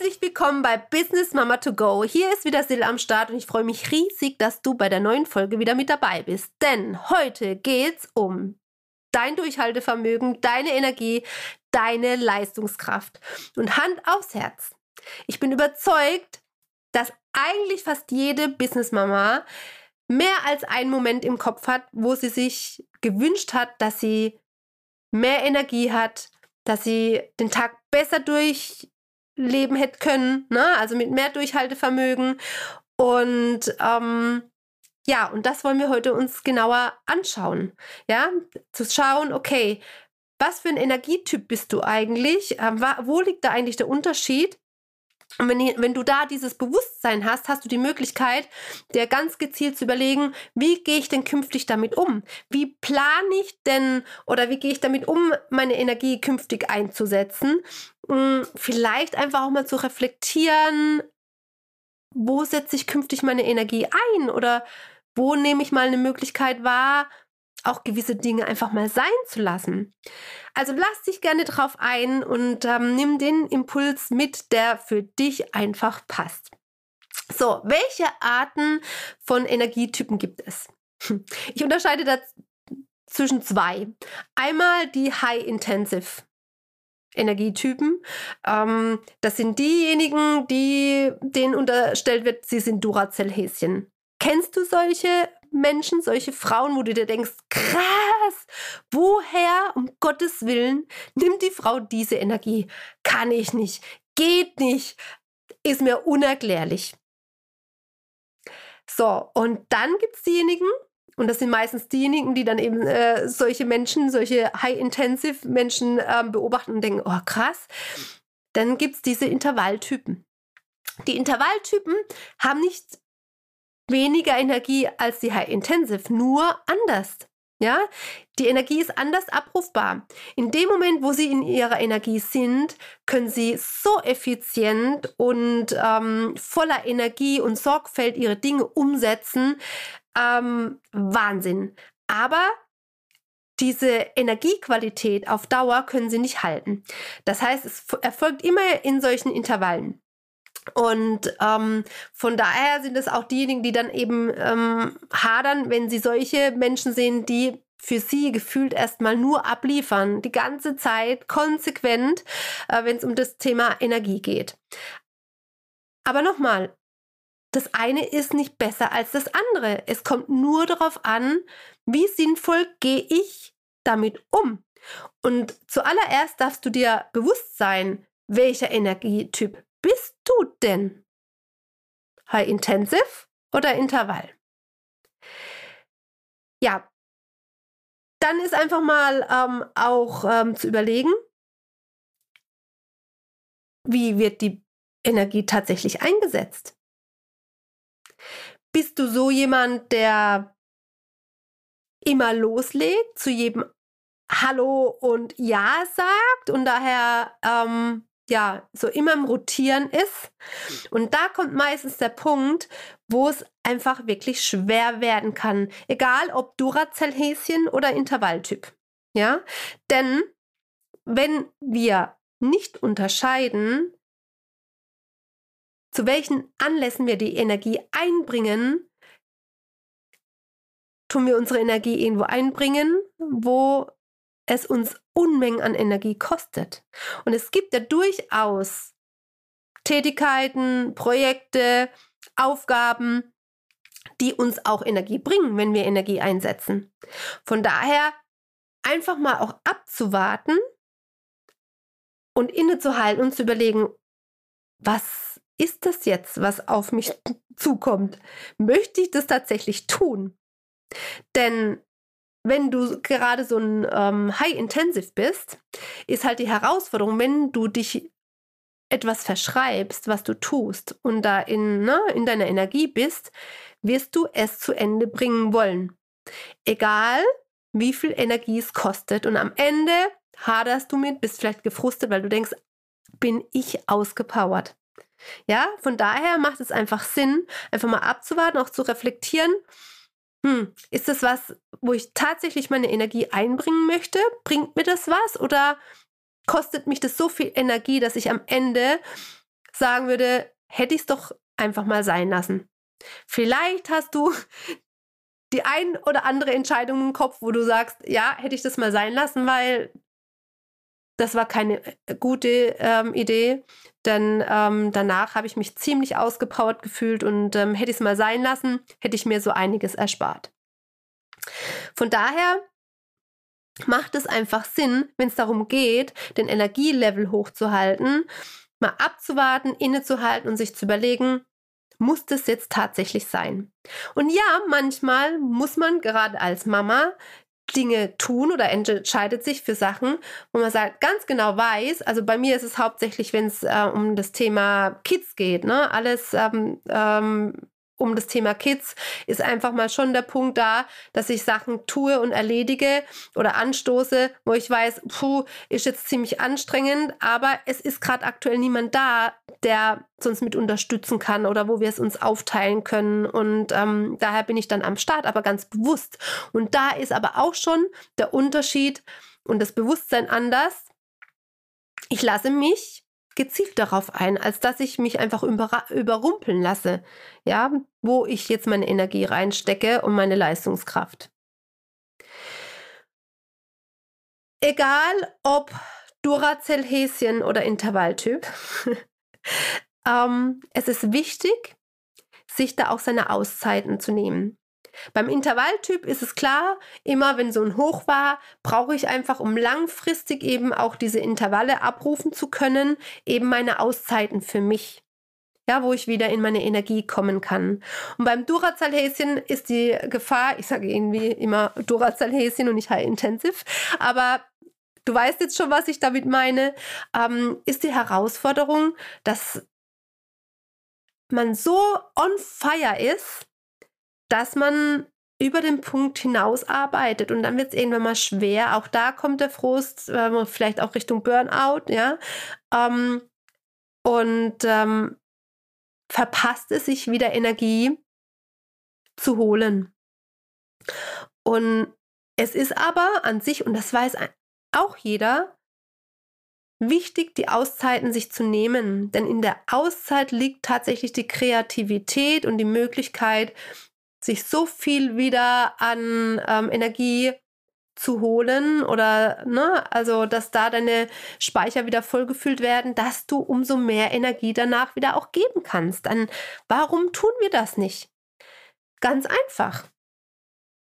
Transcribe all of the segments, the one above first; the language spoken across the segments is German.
Herzlich willkommen bei Business Mama to Go. Hier ist wieder Sil am Start und ich freue mich riesig, dass du bei der neuen Folge wieder mit dabei bist. Denn heute geht's um dein Durchhaltevermögen, deine Energie, deine Leistungskraft und Hand aufs Herz. Ich bin überzeugt, dass eigentlich fast jede Business Mama mehr als einen Moment im Kopf hat, wo sie sich gewünscht hat, dass sie mehr Energie hat, dass sie den Tag besser durch leben hätte können, ne? also mit mehr Durchhaltevermögen. Und ähm, ja, und das wollen wir heute uns genauer anschauen. Ja, zu schauen, okay, was für ein Energietyp bist du eigentlich? Ähm, wo liegt da eigentlich der Unterschied? Und wenn, wenn du da dieses Bewusstsein hast, hast du die Möglichkeit, dir ganz gezielt zu überlegen, wie gehe ich denn künftig damit um? Wie plane ich denn oder wie gehe ich damit um, meine Energie künftig einzusetzen? Hm, vielleicht einfach auch mal zu reflektieren, wo setze ich künftig meine Energie ein oder wo nehme ich mal eine Möglichkeit wahr, auch gewisse Dinge einfach mal sein zu lassen. Also lass dich gerne drauf ein und ähm, nimm den Impuls mit, der für dich einfach passt. So, welche Arten von Energietypen gibt es? Ich unterscheide da zwischen zwei. Einmal die High-Intensive Energietypen. Ähm, das sind diejenigen, die denen unterstellt wird, sie sind Duracell-Häschen. Kennst du solche Menschen, solche Frauen, wo du dir denkst, krass, woher um Gottes Willen nimmt die Frau diese Energie? Kann ich nicht, geht nicht, ist mir unerklärlich. So, und dann gibt es diejenigen, und das sind meistens diejenigen, die dann eben äh, solche Menschen, solche High-Intensive-Menschen äh, beobachten und denken, oh krass, dann gibt es diese Intervalltypen. Die Intervalltypen haben nicht weniger Energie als die High Intensive, nur anders. Ja, die Energie ist anders abrufbar. In dem Moment, wo sie in ihrer Energie sind, können sie so effizient und ähm, voller Energie und Sorgfalt ihre Dinge umsetzen. Ähm, Wahnsinn. Aber diese Energiequalität auf Dauer können sie nicht halten. Das heißt, es erfolgt immer in solchen Intervallen. Und ähm, von daher sind es auch diejenigen, die dann eben ähm, hadern, wenn sie solche Menschen sehen, die für sie gefühlt erstmal nur abliefern, die ganze Zeit konsequent, äh, wenn es um das Thema Energie geht. Aber nochmal, das eine ist nicht besser als das andere. Es kommt nur darauf an, wie sinnvoll gehe ich damit um. Und zuallererst darfst du dir bewusst sein, welcher Energietyp bist du denn? High Intensive oder Intervall? Ja, dann ist einfach mal ähm, auch ähm, zu überlegen, wie wird die Energie tatsächlich eingesetzt? Bist du so jemand, der immer loslegt, zu jedem Hallo und Ja sagt und daher ähm, ja so immer im Rotieren ist. Und da kommt meistens der Punkt, wo es einfach wirklich schwer werden kann. Egal ob Duracell-Häschen oder Intervalltyp. Ja, denn wenn wir nicht unterscheiden, zu welchen Anlässen wir die Energie einbringen, tun wir unsere Energie irgendwo einbringen, wo es uns Unmengen an Energie kostet. Und es gibt ja durchaus Tätigkeiten, Projekte, Aufgaben, die uns auch Energie bringen, wenn wir Energie einsetzen. Von daher einfach mal auch abzuwarten und innezuhalten und zu überlegen, was ist das jetzt, was auf mich zukommt? Möchte ich das tatsächlich tun? Denn wenn du gerade so ein ähm, High-Intensive bist, ist halt die Herausforderung, wenn du dich etwas verschreibst, was du tust und da in, ne, in deiner Energie bist, wirst du es zu Ende bringen wollen. Egal, wie viel Energie es kostet. Und am Ende haderst du mit, bist vielleicht gefrustet, weil du denkst, bin ich ausgepowert. Ja, von daher macht es einfach Sinn, einfach mal abzuwarten, auch zu reflektieren. Hm, ist das was, wo ich tatsächlich meine Energie einbringen möchte? Bringt mir das was? Oder kostet mich das so viel Energie, dass ich am Ende sagen würde, hätte ich es doch einfach mal sein lassen. Vielleicht hast du die ein oder andere Entscheidung im Kopf, wo du sagst, ja, hätte ich das mal sein lassen, weil das war keine äh, gute ähm, Idee. Denn ähm, danach habe ich mich ziemlich ausgepowert gefühlt und ähm, hätte ich es mal sein lassen, hätte ich mir so einiges erspart. Von daher macht es einfach Sinn, wenn es darum geht, den Energielevel hochzuhalten, mal abzuwarten, innezuhalten und sich zu überlegen, muss das jetzt tatsächlich sein? Und ja, manchmal muss man gerade als Mama Dinge tun oder entscheidet sich für Sachen, wo man sagt, ganz genau weiß, also bei mir ist es hauptsächlich, wenn es äh, um das Thema Kids geht, ne? Alles ähm, ähm, um das Thema Kids ist einfach mal schon der Punkt da, dass ich Sachen tue und erledige oder anstoße, wo ich weiß, puh, ist jetzt ziemlich anstrengend, aber es ist gerade aktuell niemand da, der sonst mit unterstützen kann oder wo wir es uns aufteilen können. Und ähm, daher bin ich dann am Start, aber ganz bewusst. Und da ist aber auch schon der Unterschied und das Bewusstsein anders. Ich lasse mich gezielt darauf ein, als dass ich mich einfach überrumpeln lasse, ja, wo ich jetzt meine Energie reinstecke und meine Leistungskraft. Egal ob Duracell-Häschen oder Intervalltyp, ähm, es ist wichtig, sich da auch seine Auszeiten zu nehmen. Beim Intervalltyp ist es klar, immer wenn so ein Hoch war, brauche ich einfach, um langfristig eben auch diese Intervalle abrufen zu können, eben meine Auszeiten für mich. Ja, wo ich wieder in meine Energie kommen kann. Und beim Duracell-Häschen ist die Gefahr, ich sage irgendwie immer Duracell-Häschen und nicht High Intensive, aber du weißt jetzt schon, was ich damit meine, ähm, ist die Herausforderung, dass man so on fire ist, dass man über den Punkt hinaus arbeitet und dann wird es irgendwann mal schwer. Auch da kommt der Frust, äh, vielleicht auch Richtung Burnout, ja. Ähm, und ähm, verpasst es sich wieder Energie zu holen. Und es ist aber an sich, und das weiß auch jeder, wichtig, die Auszeiten sich zu nehmen. Denn in der Auszeit liegt tatsächlich die Kreativität und die Möglichkeit, sich so viel wieder an ähm, Energie zu holen oder ne, also dass da deine Speicher wieder vollgefüllt werden, dass du umso mehr Energie danach wieder auch geben kannst. Dann warum tun wir das nicht? Ganz einfach.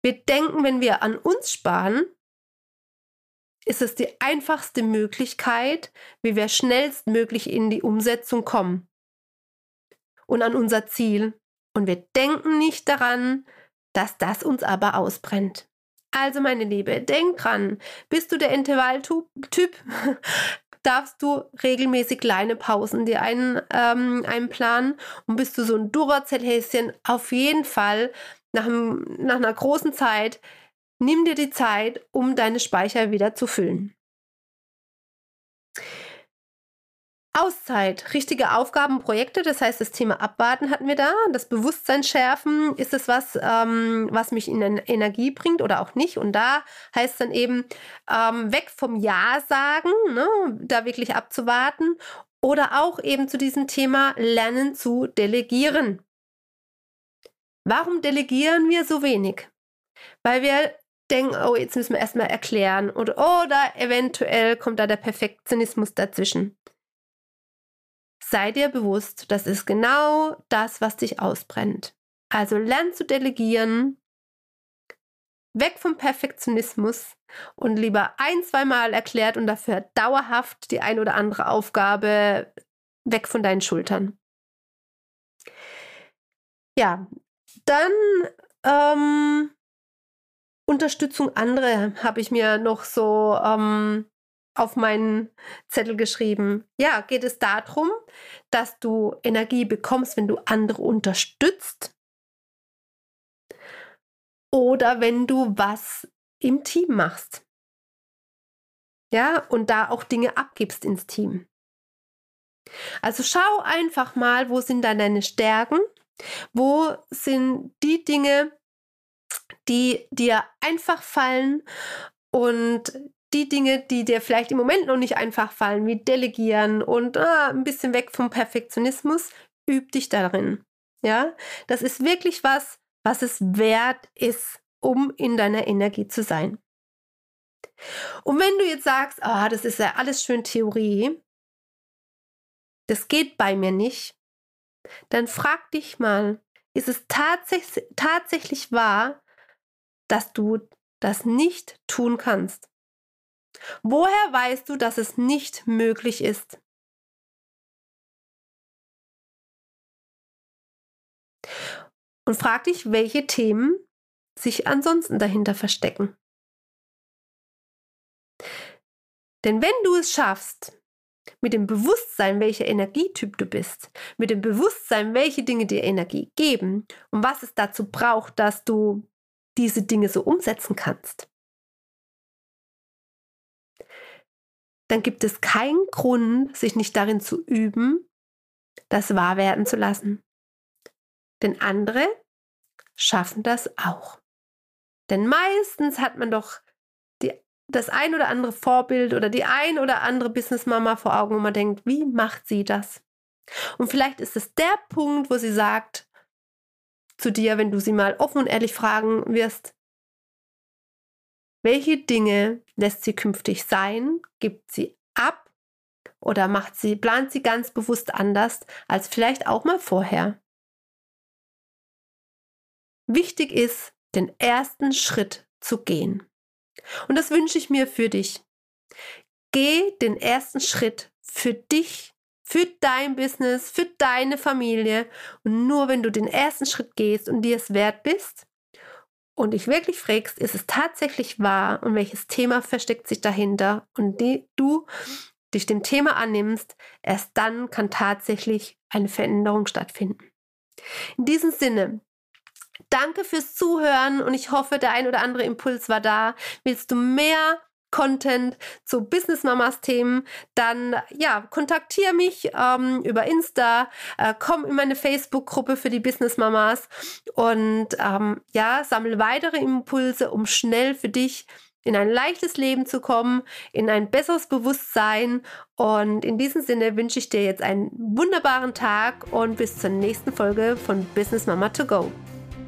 Wir denken, wenn wir an uns sparen, ist es die einfachste Möglichkeit, wie wir schnellstmöglich in die Umsetzung kommen und an unser Ziel und wir denken nicht daran, dass das uns aber ausbrennt. Also meine Liebe, denk dran, bist du der Intervalltyp, darfst du regelmäßig kleine Pausen dir ein, ähm, einplanen und bist du so ein Duracell-Häschen, auf jeden Fall nach, nach einer großen Zeit, nimm dir die Zeit, um deine Speicher wieder zu füllen. Auszeit, richtige Aufgaben, Projekte, das heißt, das Thema Abwarten hatten wir da. Das Bewusstsein schärfen, ist es was, ähm, was mich in Energie bringt oder auch nicht? Und da heißt dann eben, ähm, weg vom Ja sagen, ne, da wirklich abzuwarten. Oder auch eben zu diesem Thema Lernen zu delegieren. Warum delegieren wir so wenig? Weil wir denken, oh, jetzt müssen wir erstmal erklären oder, oder eventuell kommt da der Perfektionismus dazwischen. Sei dir bewusst, das ist genau das, was dich ausbrennt. Also lern zu delegieren, weg vom Perfektionismus und lieber ein, zweimal erklärt und dafür dauerhaft die ein oder andere Aufgabe weg von deinen Schultern. Ja, dann ähm, Unterstützung andere habe ich mir noch so ähm, auf meinen Zettel geschrieben. Ja, geht es darum, dass du Energie bekommst, wenn du andere unterstützt oder wenn du was im Team machst. Ja, und da auch Dinge abgibst ins Team. Also schau einfach mal, wo sind da deine Stärken? Wo sind die Dinge, die dir einfach fallen und die Dinge, die dir vielleicht im Moment noch nicht einfach fallen, wie Delegieren und ah, ein bisschen weg vom Perfektionismus, üb dich darin. Ja, das ist wirklich was, was es wert ist, um in deiner Energie zu sein. Und wenn du jetzt sagst, ah, das ist ja alles schön Theorie, das geht bei mir nicht, dann frag dich mal, ist es tatsächlich, tatsächlich wahr, dass du das nicht tun kannst? Woher weißt du, dass es nicht möglich ist? Und frag dich, welche Themen sich ansonsten dahinter verstecken. Denn wenn du es schaffst, mit dem Bewusstsein, welcher Energietyp du bist, mit dem Bewusstsein, welche Dinge dir Energie geben und was es dazu braucht, dass du diese Dinge so umsetzen kannst, dann gibt es keinen Grund, sich nicht darin zu üben, das wahr werden zu lassen. Denn andere schaffen das auch. Denn meistens hat man doch die, das ein oder andere Vorbild oder die ein oder andere Businessmama vor Augen, wo man denkt, wie macht sie das? Und vielleicht ist es der Punkt, wo sie sagt zu dir, wenn du sie mal offen und ehrlich fragen wirst, welche Dinge lässt sie künftig sein? Gibt sie ab? Oder macht sie, plant sie ganz bewusst anders als vielleicht auch mal vorher? Wichtig ist, den ersten Schritt zu gehen. Und das wünsche ich mir für dich. Geh den ersten Schritt für dich, für dein Business, für deine Familie. Und nur wenn du den ersten Schritt gehst und dir es wert bist, und dich wirklich fragst, ist es tatsächlich wahr und welches Thema versteckt sich dahinter und die, du dich dem Thema annimmst, erst dann kann tatsächlich eine Veränderung stattfinden. In diesem Sinne, danke fürs Zuhören und ich hoffe, der ein oder andere Impuls war da. Willst du mehr Content zu Business Mamas Themen, dann ja, kontaktiere mich ähm, über Insta, äh, komm in meine Facebook-Gruppe für die Business Mamas und ähm, ja, sammle weitere Impulse, um schnell für dich in ein leichtes Leben zu kommen, in ein besseres Bewusstsein. Und in diesem Sinne wünsche ich dir jetzt einen wunderbaren Tag und bis zur nächsten Folge von Business Mama to Go.